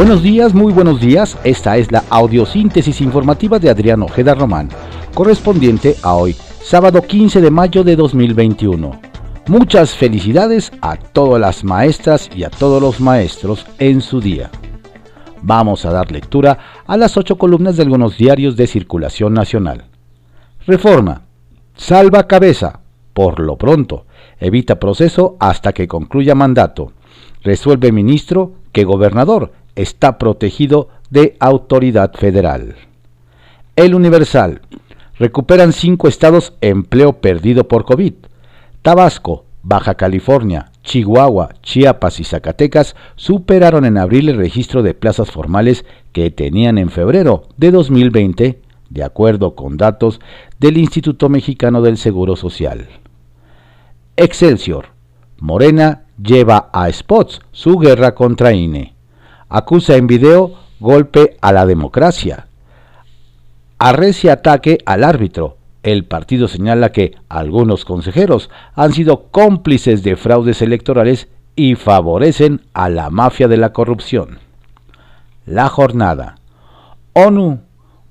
Buenos días, muy buenos días. Esta es la audiosíntesis informativa de Adrián Ojeda Román, correspondiente a hoy, sábado 15 de mayo de 2021. Muchas felicidades a todas las maestras y a todos los maestros en su día. Vamos a dar lectura a las ocho columnas de algunos diarios de circulación nacional. Reforma. Salva cabeza. Por lo pronto. Evita proceso hasta que concluya mandato. Resuelve ministro que gobernador está protegido de autoridad federal. El Universal. Recuperan cinco estados empleo perdido por COVID. Tabasco, Baja California, Chihuahua, Chiapas y Zacatecas superaron en abril el registro de plazas formales que tenían en febrero de 2020, de acuerdo con datos del Instituto Mexicano del Seguro Social. Excelsior. Morena lleva a Spots su guerra contra INE acusa en video golpe a la democracia. Arrecia ataque al árbitro. El partido señala que algunos consejeros han sido cómplices de fraudes electorales y favorecen a la mafia de la corrupción. La jornada. ONU.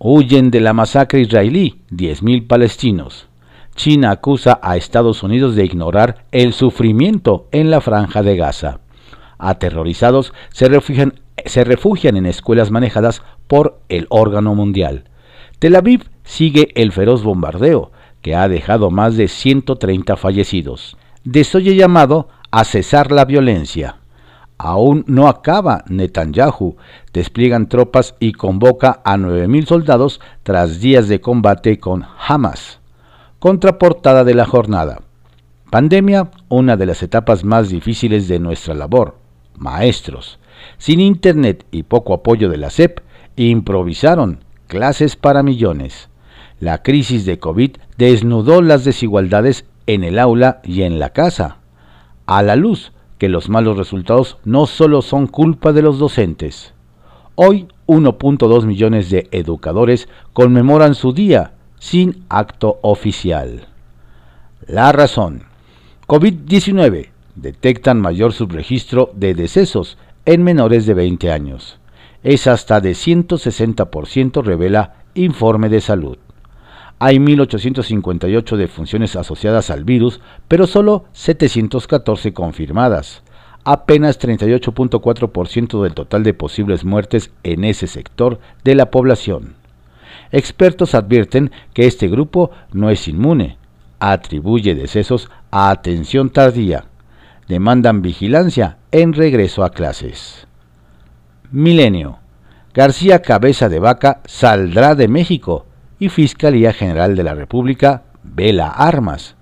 Huyen de la masacre israelí 10.000 palestinos. China acusa a Estados Unidos de ignorar el sufrimiento en la franja de Gaza. Aterrorizados se refugian se refugian en escuelas manejadas por el órgano mundial. Tel Aviv sigue el feroz bombardeo, que ha dejado más de 130 fallecidos. Desoye llamado a cesar la violencia. Aún no acaba Netanyahu. Despliegan tropas y convoca a 9.000 soldados tras días de combate con Hamas. Contraportada de la jornada. Pandemia, una de las etapas más difíciles de nuestra labor. Maestros. Sin Internet y poco apoyo de la SEP, improvisaron clases para millones. La crisis de COVID desnudó las desigualdades en el aula y en la casa. A la luz que los malos resultados no solo son culpa de los docentes. Hoy 1.2 millones de educadores conmemoran su día sin acto oficial. La razón. COVID-19. Detectan mayor subregistro de decesos en menores de 20 años. Es hasta de 160%, revela informe de salud. Hay 1.858 defunciones asociadas al virus, pero solo 714 confirmadas. Apenas 38.4% del total de posibles muertes en ese sector de la población. Expertos advierten que este grupo no es inmune. Atribuye decesos a atención tardía, demandan vigilancia en regreso a clases. Milenio. García Cabeza de Vaca saldrá de México y Fiscalía General de la República vela armas.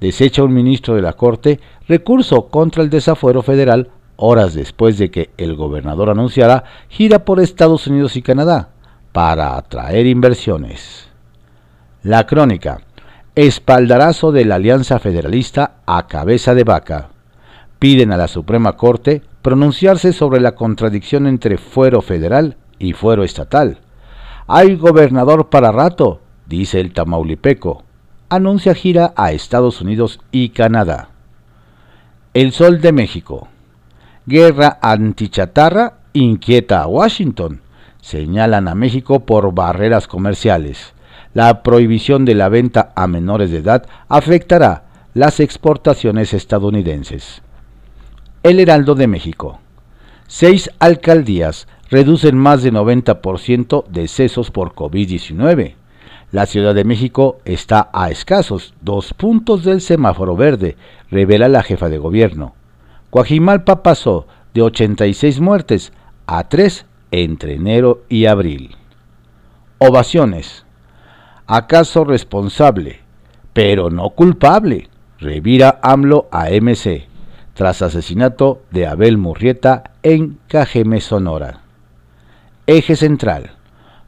Desecha un ministro de la Corte recurso contra el desafuero federal horas después de que el gobernador anunciara gira por Estados Unidos y Canadá para atraer inversiones. La crónica. Espaldarazo de la Alianza Federalista a cabeza de vaca piden a la Suprema Corte pronunciarse sobre la contradicción entre fuero federal y fuero estatal. Hay gobernador para rato, dice el Tamaulipeco. Anuncia gira a Estados Unidos y Canadá. El Sol de México. Guerra antichatarra inquieta a Washington. Señalan a México por barreras comerciales. La prohibición de la venta a menores de edad afectará las exportaciones estadounidenses. El Heraldo de México. Seis alcaldías reducen más de 90% decesos por COVID-19. La Ciudad de México está a escasos dos puntos del semáforo verde, revela la jefa de gobierno. Coajimalpa pasó de 86 muertes a 3 entre enero y abril. Ovaciones. ¿Acaso responsable, pero no culpable? Revira AMLO a MC tras asesinato de Abel Murrieta en Cajeme, Sonora. Eje central.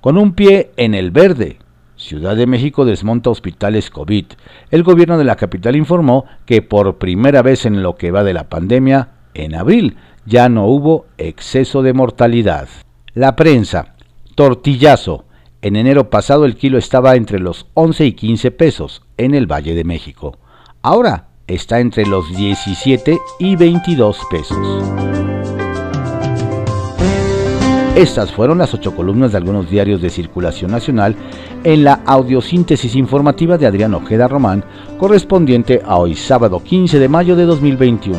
Con un pie en el verde. Ciudad de México desmonta hospitales COVID. El gobierno de la capital informó que por primera vez en lo que va de la pandemia, en abril, ya no hubo exceso de mortalidad. La prensa. Tortillazo. En enero pasado el kilo estaba entre los 11 y 15 pesos en el Valle de México. Ahora está entre los 17 y 22 pesos. Estas fueron las ocho columnas de algunos diarios de circulación nacional en la audiosíntesis informativa de Adrián Ojeda Román, correspondiente a hoy sábado 15 de mayo de 2021.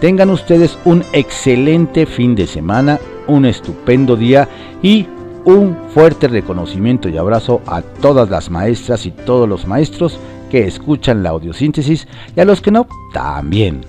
Tengan ustedes un excelente fin de semana, un estupendo día y un fuerte reconocimiento y abrazo a todas las maestras y todos los maestros que escuchan la audiosíntesis y a los que no, también.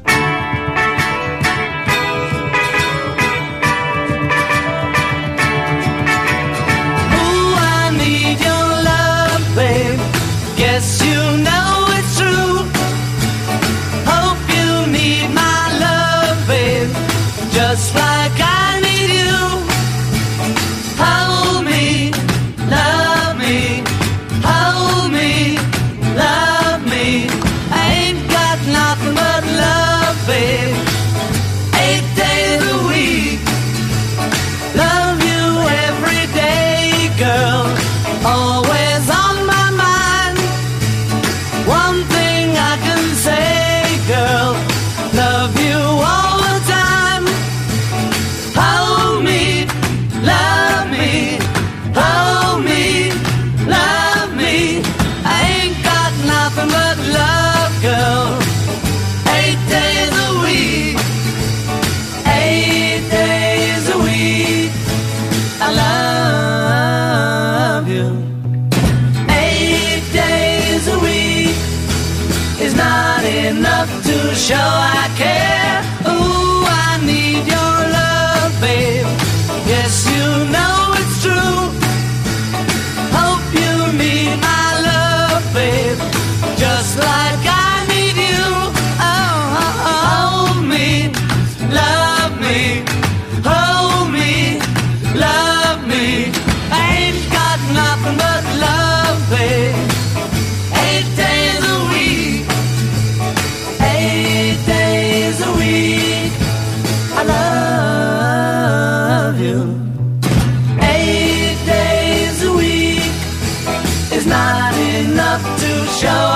enough to show I care. show.